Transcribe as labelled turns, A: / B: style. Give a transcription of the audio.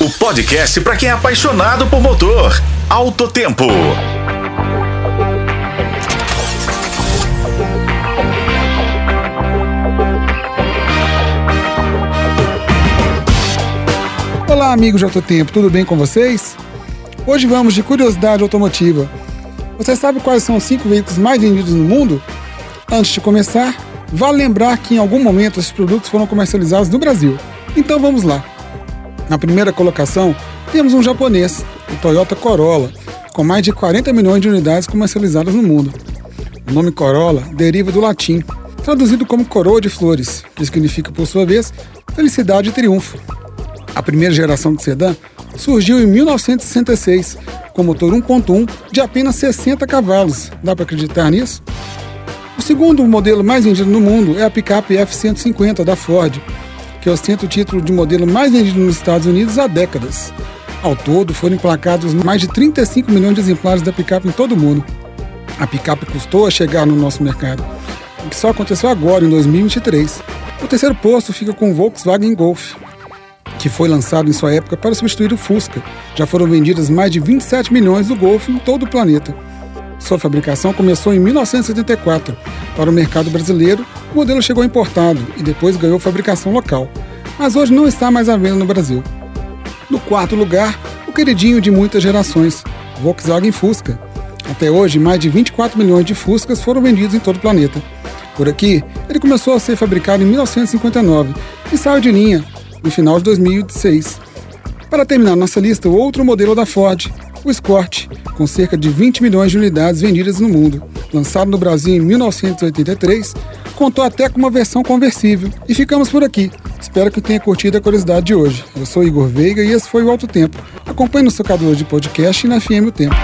A: o podcast para quem é apaixonado por motor. Alto Tempo.
B: Olá, amigos de Alto Tempo, tudo bem com vocês? Hoje vamos de curiosidade automotiva. Você sabe quais são os cinco veículos mais vendidos no mundo? Antes de começar, vale lembrar que em algum momento esses produtos foram comercializados no Brasil. Então vamos lá. Na primeira colocação, temos um japonês, o Toyota Corolla, com mais de 40 milhões de unidades comercializadas no mundo. O nome Corolla deriva do latim, traduzido como coroa de flores, que significa, por sua vez, felicidade e triunfo. A primeira geração de sedã surgiu em 1966, com motor 1.1 de apenas 60 cavalos. Dá para acreditar nisso? O segundo modelo mais vendido no mundo é a picape F-150 da Ford, que ostenta o título de modelo mais vendido nos Estados Unidos há décadas. Ao todo, foram emplacados mais de 35 milhões de exemplares da picape em todo o mundo. A picape custou a chegar no nosso mercado, o que só aconteceu agora, em 2023. O terceiro posto fica com o Volkswagen Golf, que foi lançado em sua época para substituir o Fusca. Já foram vendidas mais de 27 milhões do Golf em todo o planeta. Sua fabricação começou em 1974. Para o mercado brasileiro, o modelo chegou importado e depois ganhou fabricação local, mas hoje não está mais à venda no Brasil. No quarto lugar, o queridinho de muitas gerações, Volkswagen Fusca. Até hoje, mais de 24 milhões de Fuscas foram vendidos em todo o planeta. Por aqui, ele começou a ser fabricado em 1959 e saiu de linha no final de 2006. Para terminar nossa lista, outro modelo da Ford, o Escort, com cerca de 20 milhões de unidades vendidas no mundo. Lançado no Brasil em 1983, contou até com uma versão conversível. E ficamos por aqui. Espero que tenha curtido a curiosidade de hoje. Eu sou Igor Veiga e esse foi o Alto Tempo. Acompanhe no seu de podcast e na FM O Tempo.